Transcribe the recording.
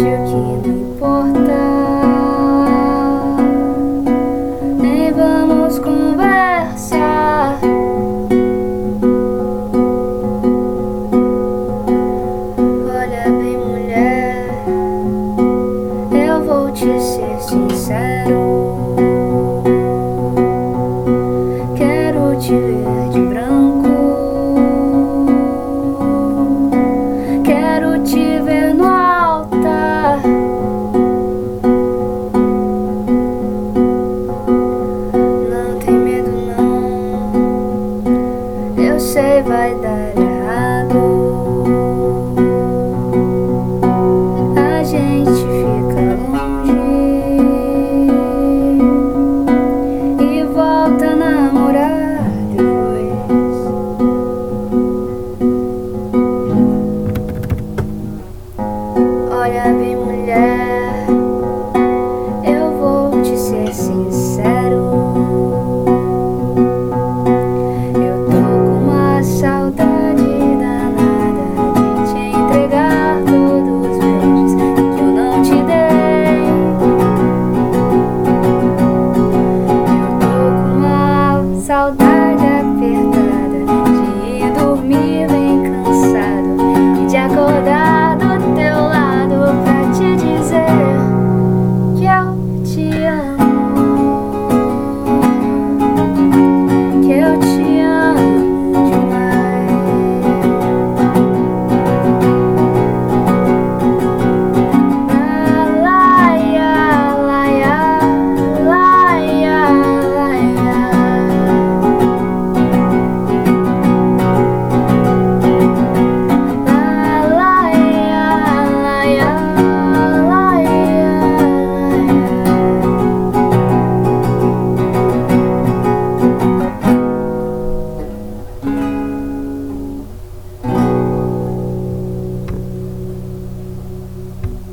your key sevi vai dēļ.